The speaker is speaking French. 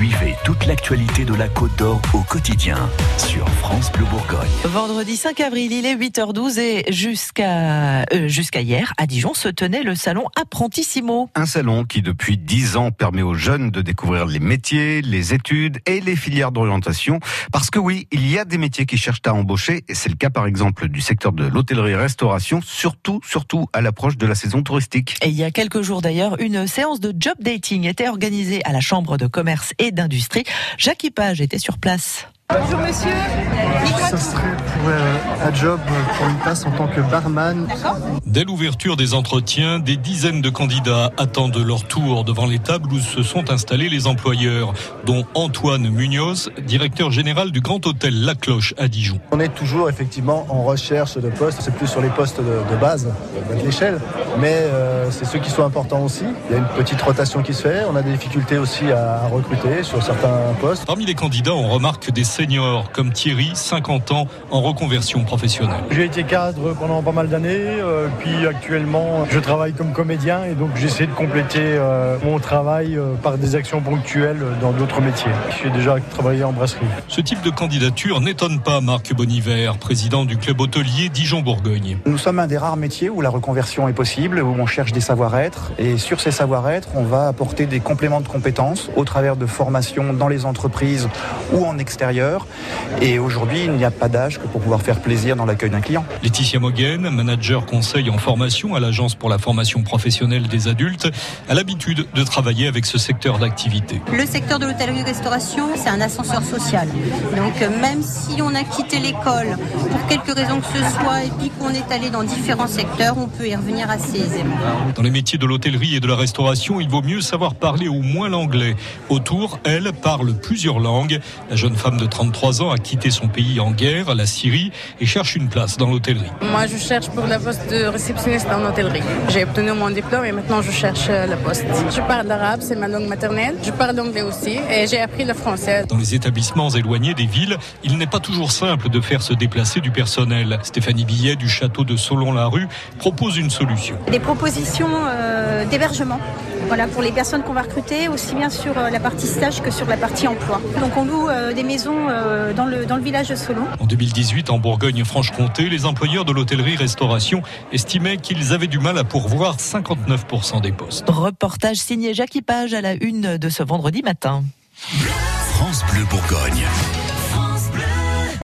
Suivez toute l'actualité de la Côte d'Or au quotidien sur France Bleu Bourgogne. Vendredi 5 avril, il est 8h12 et jusqu'à euh, jusqu'à hier, à Dijon, se tenait le salon Apprentissimo. Un salon qui, depuis 10 ans, permet aux jeunes de découvrir les métiers, les études et les filières d'orientation. Parce que oui, il y a des métiers qui cherchent à embaucher, et c'est le cas par exemple du secteur de l'hôtellerie-restauration, surtout, surtout à l'approche de la saison touristique. Et il y a quelques jours d'ailleurs, une séance de job dating était organisée à la Chambre de commerce et d'industrie. Jacques Page était sur place. Bonjour monsieur. Ça serait pour euh, un job pour une place en tant que barman. Dès l'ouverture des entretiens, des dizaines de candidats attendent leur tour devant les tables où se sont installés les employeurs, dont Antoine Munoz, directeur général du Grand Hôtel La Cloche à Dijon. On est toujours effectivement en recherche de postes, c'est plus sur les postes de, de base, de l'échelle, mais euh, c'est ceux qui sont importants aussi. Il y a une petite rotation qui se fait, on a des difficultés aussi à, recruter sur certains postes. Parmi les candidats, on remarque des seniors comme Thierry, 50 ans, en reconversion professionnelle. J'ai été cadre pendant pas mal d'années, euh, puis actuellement je travaille comme comédien et donc j'essaie de compléter euh, mon travail euh, par des actions ponctuelles dans d'autres métiers. J'ai déjà travaillé en brasserie. Ce type de candidature n'étonne pas Marc Boniver, président du club hôtelier Dijon-Bourgogne. Nous sommes un des rares métiers où la reconversion est possible, où on cherche des savoir-être et sur ces savoir-être, on va apporter des compléments de compétences au travers de formations dans les entreprises ou en extérieur. Et aujourd'hui, il n'y a pas d'âge que pour pouvoir faire plaisir dans l'accueil d'un client. Laetitia Moguen, manager conseil en formation à l'Agence pour la formation professionnelle des adultes, a l'habitude de travailler avec ce secteur d'activité. Le secteur de l'hôtellerie-restauration, c'est un ascenseur social. Donc euh, même si on a quitté l'école pour quelque raison que ce soit et puis qu'on est allé dans différents secteurs, on peut y revenir assez Dans les métiers de l'hôtellerie et de la restauration, il vaut mieux savoir parler au moins l'anglais. Autour, elle parle plusieurs langues. La jeune femme de 33 ans a quitté son pays en guerre, la Syrie, et cherche une place dans l'hôtellerie. Moi, je cherche pour la poste de réceptionniste en hôtellerie. J'ai obtenu mon diplôme et maintenant je cherche euh, la poste. Je parle l'arabe, c'est ma langue maternelle. Je parle l'anglais aussi et j'ai appris le français. Dans les établissements éloignés des villes, il n'est pas toujours simple de faire se déplacer du personnel. Stéphanie Billet du château de Solon-la-Rue propose une solution. Des propositions euh, d'hébergement. Voilà, pour les personnes qu'on va recruter, aussi bien sur euh, la partie stage que sur la partie emploi. Donc on loue euh, des maisons euh, dans, le, dans le village de Solon. En 2018, en Bourgogne-Franche-Comté, les employeurs de l'hôtellerie-restauration estimaient qu'ils avaient du mal à pourvoir 59% des postes. Reportage signé Jacques Page à la une de ce vendredi matin. France Bleu Bourgogne.